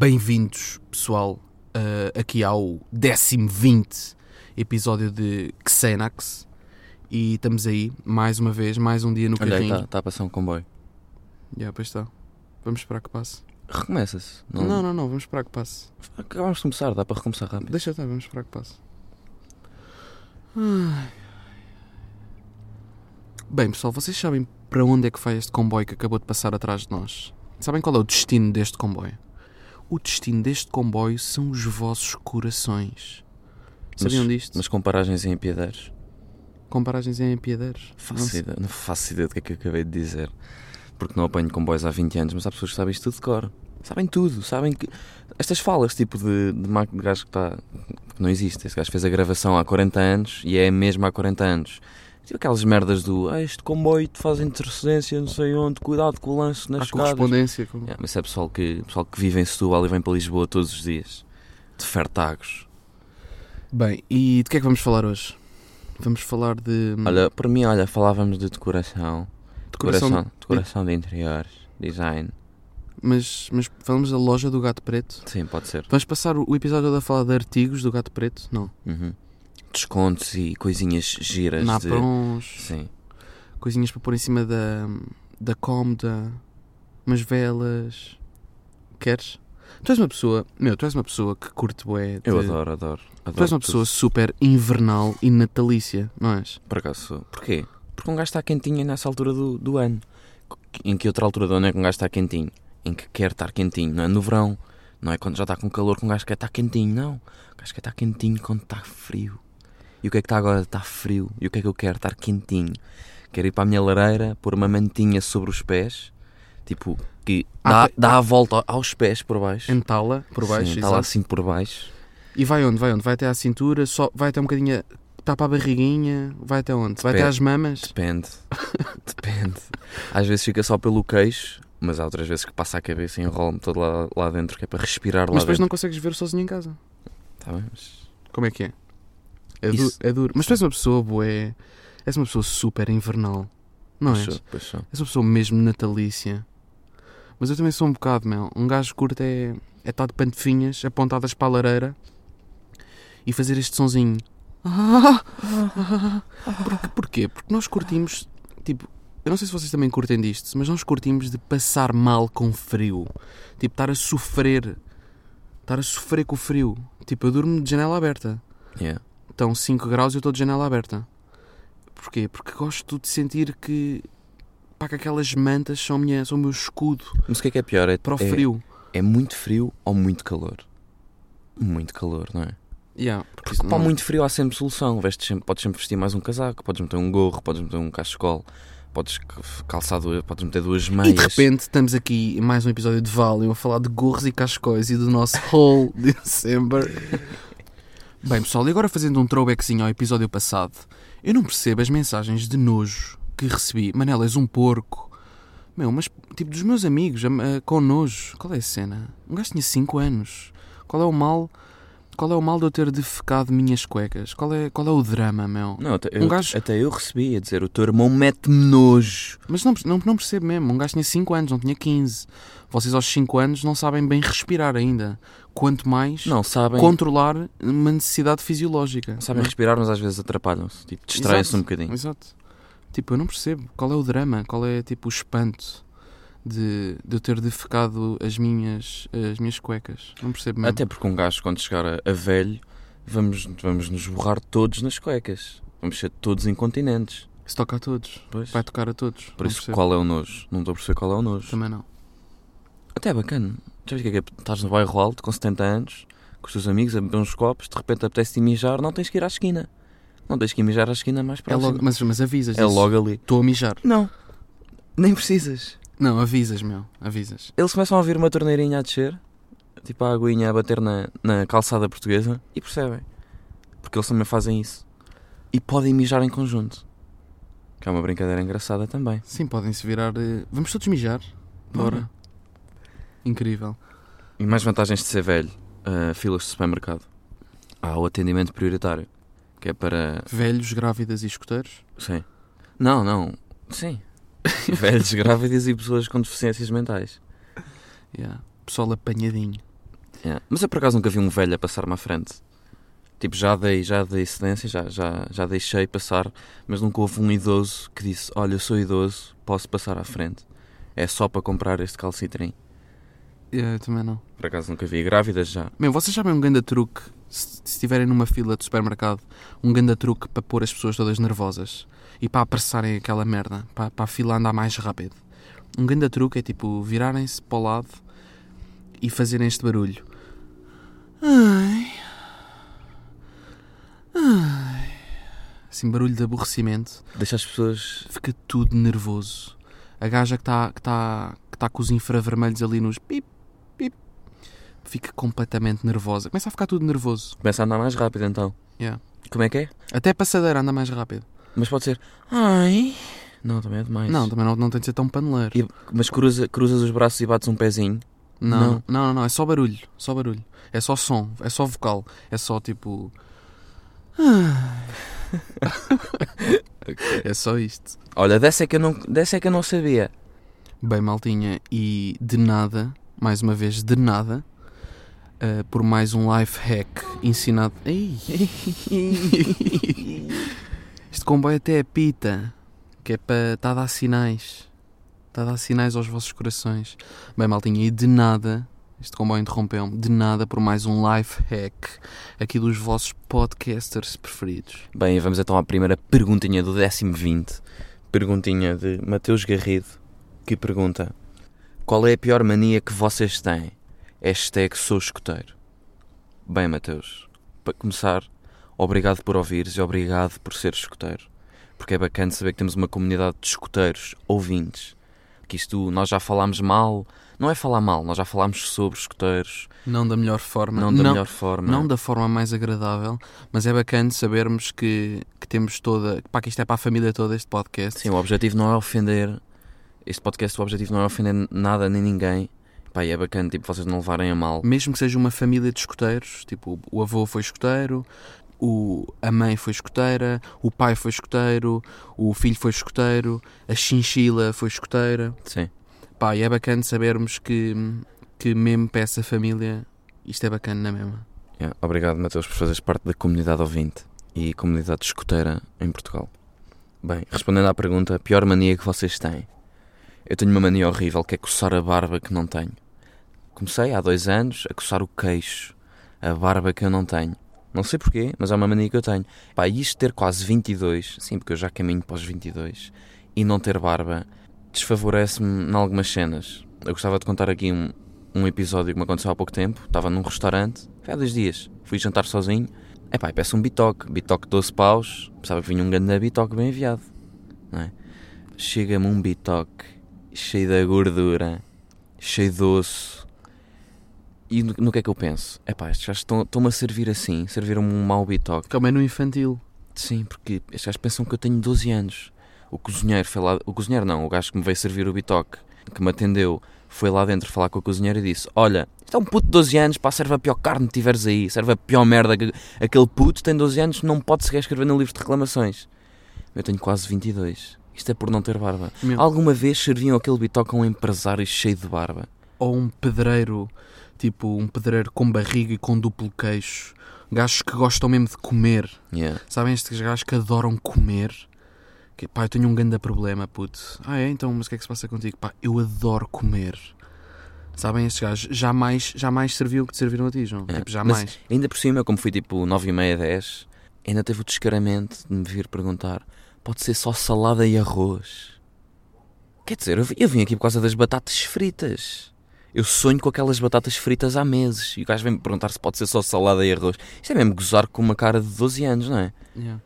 Bem-vindos, pessoal, uh, aqui ao décimo 20 episódio de Xenax. E estamos aí, mais uma vez, mais um dia no Olha aí, carrinho. está tá a passar um comboio. Yeah, pois está. Vamos esperar que passe. Recomeça-se. Não, não, não, vamos esperar que passe. Acabamos de começar, dá para recomeçar rápido. Deixa estar, vamos esperar que passe. Ai. Bem, pessoal, vocês sabem para onde é que vai este comboio que acabou de passar atrás de nós? Sabem qual é o destino deste comboio? O destino deste comboio são os vossos corações. Sabiam disto? Mas com paragens em Piedeiros? Com paragens em Piedeiros? Faço ideia, não faço ideia do que é que eu acabei de dizer. Porque não apanho comboios há 20 anos, mas há pessoas que sabem isto tudo de cor. Sabem tudo, sabem que. Estas falas, tipo de, de gajo que está. que não existe. Esse gajo fez a gravação há 40 anos e é mesmo há 40 anos. Tipo aquelas merdas do. Ah, este comboio te faz intercedência, não sei onde, cuidado com o lance nas Há correspondência. Com... Yeah, mas é pessoal que, pessoal que vive em Setúbal e vem para Lisboa todos os dias. De fertagos. Bem, e de que é que vamos falar hoje? Vamos falar de. Olha, para mim, olha, falávamos de decoração. decoração. Decoração, decoração de interiores, design. Mas, mas falamos da loja do Gato Preto. Sim, pode ser. Vamos passar o episódio todo a falar de artigos do Gato Preto? Não. Uhum. Descontos e coisinhas giras. de... Naprons, Sim. coisinhas para pôr em cima da, da cómoda, umas velas. Queres? Tu és uma pessoa, meu, tu és uma pessoa que curte bué. de- Eu adoro, adoro. adoro Tu és uma tudo. pessoa super invernal e natalícia, não és? Por acaso sou. Porquê? Porque um gajo está quentinho nessa altura do, do ano. Em que outra altura do ano é que um gajo está quentinho? Em que quer estar quentinho, não é no verão. Não é quando já está com calor que um gajo quer estar quentinho, não. O gajo quer estar quentinho quando está frio. E o que é que está agora? Está frio. E o que é que eu quero? Estar quentinho. Quero ir para a minha lareira, pôr uma mantinha sobre os pés, tipo, que Ah, dá, tem- dá a volta aos pés por baixo. Entala por baixo, Sim, está lá exato. assim por baixo. E vai onde? Vai onde? Vai até à cintura, só, vai até um bocadinho. a- Está para a barriguinha, vai até onde? Vai até Depende. às mamas? Depende. Depende. Às vezes fica só pelo queixo, mas há outras vezes que passa a cabeça e enrola-me todo lá, lá dentro, que é para respirar lá Mas depois dentro. não consegues ver sozinho em casa. Tá bem, mas... Como é que é? É, du é duro. Mas tu és uma pessoa boé. És uma pessoa super invernal. Não Pois és? sou, pois sou. És uma pessoa mesmo natalícia. Mas eu também sou um bocado, meu. Um gajo curto é, é estar de pantofinhas apontadas para a lareira e fazer este sonzinho. Porquê? Porquê? Porque nós curtimos, tipo, eu não sei se vocês também curtem disto, mas nós curtimos de passar mal com frio. Tipo, estar a sofrer. Estar a sofrer com o frio. Tipo, eu durmo de janela aberta. Yeah. Estão 5 graus e eu estou de janela aberta. Porquê? Porque gosto de sentir que, pá, que aquelas mantas são, minha, são o meu escudo Mas o que é que é pior? É, para o é- frio. É, muito frio ou muito calor? Muito calor, não é? Yeah, porque Porque para não- muito frio há sempre solução. Vestes sempre, podes sempre vestir mais um casaco, podes meter um gorro, podes meter um cachecol, podes calçar duas, podes meter duas meias. E de repente estamos aqui em mais um episódio de Valium a falar de gorros e cascóis e do nosso haul de December. Bem, pessoal, e agora fazendo um throwbackzinho ao episódio passado, eu não percebo as mensagens de nojo que recebi. Manela, és um porco. Meu, mas tipo dos meus amigos, am- ah, com nojo. Qual é a cena? Um gajo tinha 5 anos. Qual é o mal? Qual é o mal de eu ter defecado minhas cuecas? Qual é, qual é o drama, meu? Não, até, Um eu, gajo- até eu recebi a dizer o teu irmão mete-me nojo. Mas não, não, não percebo mesmo. Um gajo tinha 5 anos, não tinha 15. Vocês aos 5 anos não sabem bem respirar ainda. Quanto mais Não, sabem, controlar uma necessidade fisiológica. sabem Não respirar, mas às vezes atrapalham-se. Tipo, distraem-se um bocadinho. Exato. Tipo, eu não percebo. Qual é o drama? Qual é tipo o espanto de, de eu ter defecado as minhas, as minhas cuecas? Não percebo mesmo. Até porque um gajo, quando chegar a, a velho, vamos, vamos nos borrar todos nas cuecas. Vamos ser todos incontinentes. Se toca a todos. Pois. Vai tocar a todos. Por Não isso, percebo. qual é o nojo? Não estou a perceber qual é o nojo. Também não. Até é bacana. Já viste o que é que é? Estás no bairro alto, com 70 anos, com os teus amigos, a beber uns copos, de repente apetece-te mijar, não tens que ir à esquina. Não tens que ir mijar à esquina mais É próxima. logo, mas, mas avisas. É logo ali. Estou a mijar. Não. Nem precisas. Não, avisas, meu. Avisas. Eles começam a ouvir uma torneirinha a descer, tipo a aguinha a bater na, na calçada portuguesa, e percebem. Porque eles também fazem isso. E podem mijar em conjunto. Que é uma brincadeira engraçada também. Sim, podem-se virar. eh, Vamos todos mijar. Bora. Bora. Incrível. E mais vantagens de ser velho. ah, filas de supermercado. Há o atendimento prioritário. Que é para Velhos, grávidas e escuteiros. Sim. Não, não. Sim. Velhos, grávidas e pessoas com deficiências mentais. Yeah. Pessoal apanhadinho. Yeah. Mas eu por acaso nunca vi um velho a passar-me à frente. Tipo, já dei, já dei cedência, já, já, já deixei passar, mas nunca houve um idoso que disse: Olha, eu sou idoso, posso passar à frente. É só para comprar este calcitrim. Yeah, eu também não. Por acaso nunca vi. Grávidas já. Meu, vocês sabem um ganda truque, se estiverem numa fila de supermercado, um ganda truque para pôr as pessoas todas nervosas e para apressarem aquela merda, para, para a fila andar mais rápido. Um ganda truque é tipo virarem-se para o lado e fazerem este barulho. Ai. Ai. Assim, barulho de aborrecimento. Deixa as pessoas. Fica tudo nervoso. A gaja que está que tá, que tá com os infravermelhos ali nos pip, fica completamente nervosa. Começa a ficar tudo nervoso. Começa a andar mais rápido então. Yeah. Como é que é? Até a passadeira anda mais rápido. Mas pode ser. Ai. Não, também é demais. Não, também não, não tem de ser tão paneleiro. E- mas cruza, cruzas os braços e bates um pezinho. Não, Não. não, não, não, é só barulho. Só barulho. É só som, é só vocal. É só tipo. é só isto. Olha, dessa é que eu não, dessa é que eu não sabia. Bem, maltinha, e de nada, mais uma vez, de nada, eh, por mais um life hack ensinado. Ei. este comboio até é pita, que é para. está a dar sinais. Está a dar sinais aos vossos corações. Bem, maltinha, e de nada, este comboio interrompeu-me, de nada por mais um life hack aqui dos vossos podcasters preferidos. Bem, vamos então à primeira perguntinha do décimo 20. Perguntinha de Mateus Garrido, que pergunta: Qual é a pior mania que vocês têm? Hashtag sou escoteiro. Bem, Mateus, para começar, obrigado por ouvires e obrigado por ser escoteiro. Porque é bacana saber que temos uma comunidade de escoteiros, ouvintes. Que isto, nós já falámos mal, não é falar mal, nós já falámos sobre escoteiros, Não da melhor forma. não da melhor forma. Não da forma mais agradável, mas é bacana sabermos que, que temos toda. Pá, que isto é para a família toda, este podcast. Sim, o objetivo não é ofender. Este podcast, o objetivo não é ofender nada nem ninguém. Pá, é bacana, tipo, vocês não levarem a mal. Mesmo que seja uma família de escoteiros, tipo, o avô foi escoteiro, o, a mãe foi escoteira, o pai foi escoteiro, o filho foi escoteiro, a chinchila foi escoteira. Sim. Pá, e é bacana sabermos que, que mesmo para essa família isto é bacana na mesma. Yeah, Obrigado, Mateus, por fazeres parte da comunidade ouvinte e comunidade escoteira em Portugal. Bem, respondendo à pergunta, a pior mania que vocês têm? Eu tenho uma mania horrível que é coçar a barba que não tenho. Comecei há dois anos a coçar o queixo, a barba que eu não tenho. Não sei porquê, mas é uma mania que eu tenho. Pá, e isto ter quase 22, sim, porque eu já caminho para os 22, e não ter barba, desfavorece-me em algumas cenas. Eu gostava de contar aqui um, um episódio que me aconteceu há pouco tempo. Estava num restaurante, foi há dois dias. Fui jantar sozinho. É pá, peço um bitoque. Bitoque 12 paus. Pensava que vinha um grande bitoque bem enviado. É? Chega-me um bitoque cheio de gordura, cheio de osso. E no, no que é que eu penso? É pá, estes gajos estão- estão-me a servir assim. Serviram-me um mau bitoque. Que é o menu infantil. Sim, porque estes gajos pensam que eu tenho 12 anos. O cozinheiro foi lá. O cozinheiro não, o gajo que me veio servir o bitoque, que me atendeu, foi lá dentro falar com o cozinheiro e disse: Olha, isto é um puto de 12 anos, pá, serve a pior carne que tiveres aí, serve a pior merda. que- Aquele puto tem 12 anos, não pode sequer escrever no livro de reclamações. Eu tenho quase 22. Isto é por não ter barba. Meu. Alguma vez serviam aquele bitoque a um empresário cheio de barba? Ou um pedreiro, tipo um pedreiro com barriga e com duplo queixo. Gajos que gostam mesmo de comer. Yeah. Sabem estes gajos que adoram comer? Que, pá, eu tenho um grande problema, puto. Ah, é? Então, mas o que é que se passa contigo? Pá, eu adoro comer. Sabem estes gajos? Jamais, jamais serviu o que te serviram a ti, João. É, Tipo, jamais. Ainda por cima, como fui tipo 9 e meia, 10, ainda teve o descaramento de me vir perguntar: pode ser só salada e arroz? Quer dizer, eu vim, eu vim aqui por causa das batatas fritas. Eu sonho com aquelas batatas fritas há meses. E o gajo vem-me perguntar se pode ser só salada e arroz. Isto é mesmo gozar com uma cara de 12 anos, não é? Yeah.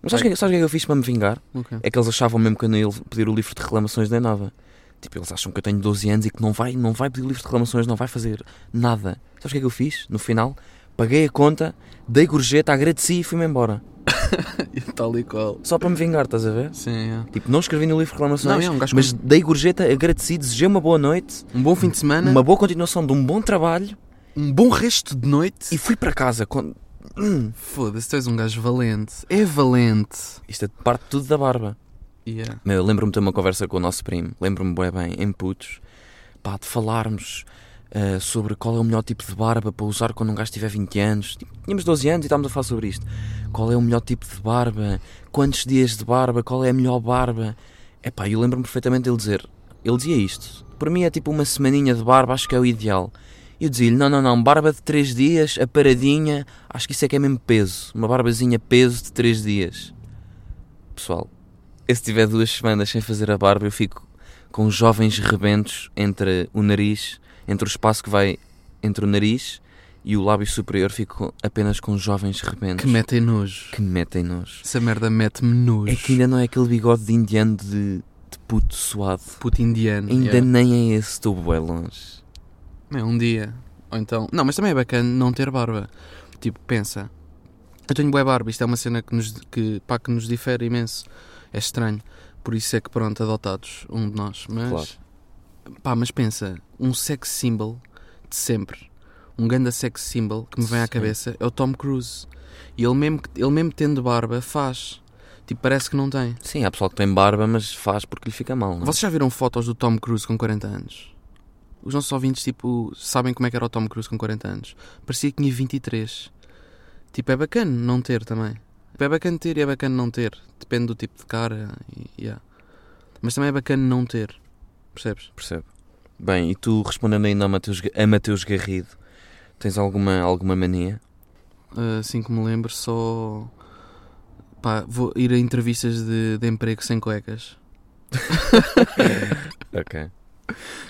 Mas sabes o que, sabes o que é que eu fiz para me vingar? Ok. É que eles achavam mesmo que eu não ia pedir o livro de reclamações da Nova. Tipo, eles acham que eu tenho 12 anos e que não vai, não vai pedir o livro de reclamações, não vai fazer nada. Sabes o que é que eu fiz? No final, paguei a conta, dei gorjeta, agradeci e fui-me embora. Tal e qual. Só para me vingar, estás a ver? Sim, é. Tipo, não escrevi no livro de reclamações, Não, é um gajo mas dei gorjeta, agradeci, desejei uma boa noite, Um bom fim de semana, uma boa continuação de um bom trabalho um bom resto de noite. e fui para casa. Com... Hum, Foda-se, tu és um gajo valente. É valente. isto é parte tudo da barba. Yeah. Meu, lembro-me de ter uma conversa com o nosso primo, lembro-me bem bem, em putos, pá, de falarmos uh, sobre qual é o melhor tipo de barba para usar quando um gajo tiver 20 anos. Tipo, tínhamos 12 anos e estávamos a falar sobre isto. Qual é o melhor tipo de barba? Quantos dias de barba? Qual é a melhor barba? Epá, eu lembro-me perfeitamente dele dizer. Ele dizia isto. Para mim é tipo uma semaninha de barba, acho que é o ideal. E eu dizia-lhe: não, não, não, barba de 3 dias, a paradinha, acho que isso é que é mesmo peso. Uma barbazinha peso de 3 dias. Pessoal, eu se tiver duas semanas sem fazer a barba, eu fico com jovens rebentos entre o nariz, entre o espaço que vai entre o nariz e o lábio superior, fico apenas com jovens rebentos. Que metem nojo. Que metem nojo. Essa merda mete-me nojo. É que ainda não é aquele bigode de indiano de, de puto suado. Puto indiano. Ainda yeah. nem é esse, estou bem longe. É, um dia. Ou então... Não, mas também é bacana não ter barba. Tipo, pensa. Eu tenho boa barba, isto é uma cena que nos, que, pá, que nos difere imenso. É estranho. Por isso é que, pronto, adotados, um de nós. Mas, Claro. Pá, mas pensa, um sex symbol de sempre, um ganda sex symbol que me vem à cabeça é o Tom Cruise. E ele mesmo, ele mesmo tendo barba, faz. Tipo, parece que não tem. Sim, há pessoal que tem barba, mas faz porque lhe fica mal. Não? é? Vocês já viram fotos do Tom Cruise com 40 anos? Os nossos ouvintes, tipo, sabem como é que era o Tom Cruise com 40 anos. Parecia que tinha 23. Tipo, é bacana não ter também. Tipo, é bacana ter e é bacana não ter. Depende do tipo de cara. E, yeah. Mas também é bacana não ter. Percebes? Percebo. Bem, e tu respondendo ainda a Mateus, a Mateus Garrido, tens alguma, alguma mania? Assim que me lembro, só. Pá, vou ir a entrevistas de, de emprego sem cuecas. Ok.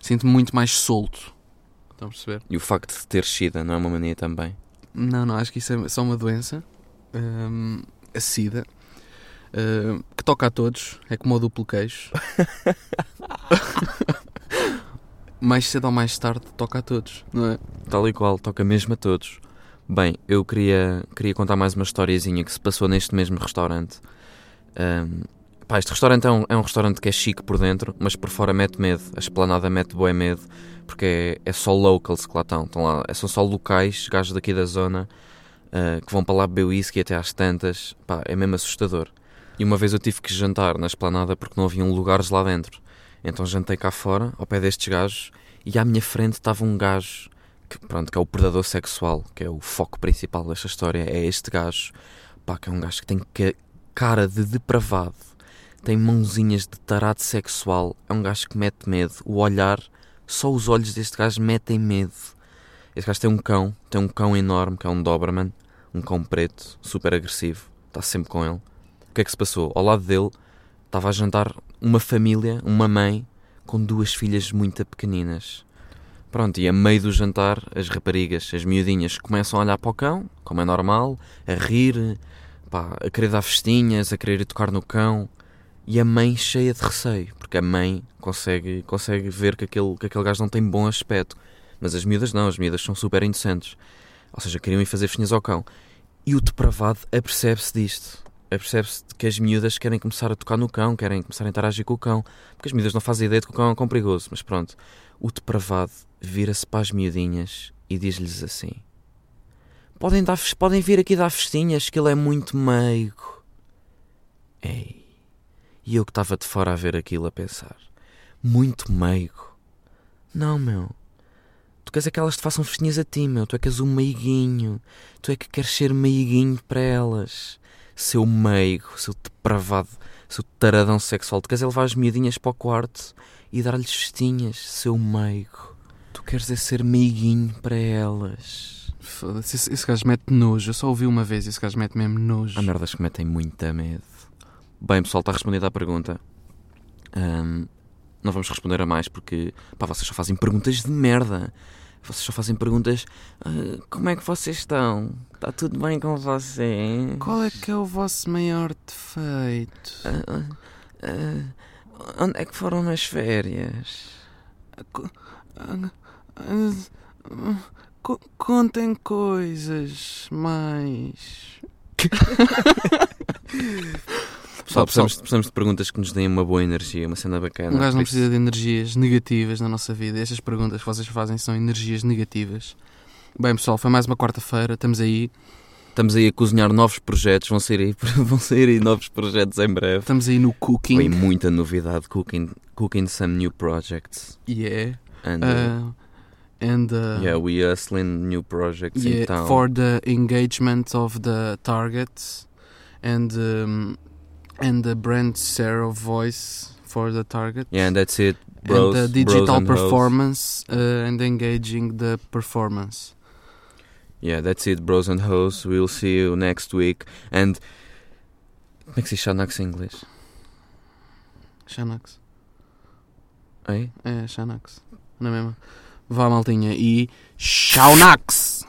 Sinto-me muito mais solto. Estão a perceber? E o facto de ter sida não é uma mania também? Não, não, acho que isso é só uma doença. Hum, a SIDA. hum, que toca a todos. É como o duplo queixo. mais cedo ou mais tarde toca a todos, não é? Tal e qual, toca mesmo a todos. Bem, eu queria, queria contar mais uma historiazinha que se passou neste mesmo restaurante. Ahm, pá, este restaurante é um, é um restaurante que é chique por dentro, mas por fora mete medo. A esplanada mete bué medo, porque é, é só locals que lá estão. estão lá, é- são só locais, gajos daqui da zona, ah, que vão para lá beber whisky até às tantas. Pá, é mesmo assustador. E uma vez eu tive que jantar na esplanada porque não haviam lugares lá dentro. Então jantei cá fora, ao pé destes gajos, e à minha frente estava um gajo que, pronto, que é o predador sexual, que é o foco principal desta história, é este gajo, pá, que é um gajo que tem cara de depravado, tem mãozinhas de tarado sexual, é um gajo que mete medo, o olhar, só os olhos deste gajo metem medo. Este gajo tem um cão, tem um cão enorme, que é um Doberman, um cão preto, super agressivo, está sempre com ele. O que é que se passou? Ao lado dele estava a jantar uma família, uma mãe, com duas filhas muito pequeninas. Pronto, e a meio do jantar, as raparigas, as miudinhas, começam a olhar para o cão, como é normal, a rir, pá, a querer dar festinhas, a querer tocar no cão, e a mãe cheia de receio, porque a mãe consegue, consegue ver que aquele, que aquele gajo não tem bom aspecto. Mas as miúdas não, as miúdas são super inocentes. Ou seja, queriam ir fazer festinhas ao cão. E o depravado apercebe-se disto. Apercebe-se que as miúdas querem começar a tocar no cão, querem começar a interagir com o cão. Porque as miúdas não fazem ideia de que o cão é um cão perigoso. Mas pronto, o depravado vira-se para as miudinhas e diz-lhes assim: podem, dar, podem vir aqui dar festinhas, que ele é muito meigo. Ei, e eu que estava de fora a ver aquilo a pensar: muito meigo. Não, meu. Tu queres é que elas te façam festinhas a ti, meu. Tu é que és um meiguinho. Tu é que queres ser meiguinho para elas. Seu meigo, seu depravado, seu taradão sexual. Tu queres é levar as miudinhas para o quarto e dar-lhes festinhas, seu meigo. Tu queres é ser meiguinho para elas. Foda-se, esse, esse gajo mete nojo. Eu só ouvi uma vez esse gajo mete mesmo nojo. Há merdas que metem muita medo. Bem, pessoal, está respondida a pergunta. Ahm, não vamos responder a mais porque, pá, vocês só fazem perguntas de merda. Vocês só fazem perguntas. "Ah, como é que vocês estão? Está tudo bem com vocês? Qual é que é o vosso maior defeito? Ah, ah, onde é que foram nas férias? Co- Contem coisas mais. Pessoal, precisamos, precisamos de perguntas que nos deem uma boa energia, uma cena bacana. Um gajo não precisa de energias negativas na nossa vida. Estas perguntas que vocês fazem são energias negativas. Bem, pessoal, foi mais uma quarta-feira. Estamos aí. Estamos aí a cozinhar novos projetos, vão sair aí, vão sair aí novos projetos em breve. Estamos aí no cooking. Vem muita novidade, cooking, cooking some new projects. Yeah. And, uh, Ah, and uh, yeah, we hustling new projects yeah, in town. for the engagement of the targets and um, and the brand share of voice for the target. yeah, and that's it. Bros, and the digital and performance uh, and engaging the performance. Yeah, that's it, bros and hoes. We'll see you next week. And como é que se diz Xanax em inglês? Xanax. Aí? É, Xanax. Não é mesmo? Vá, maltinha. E. Xanax!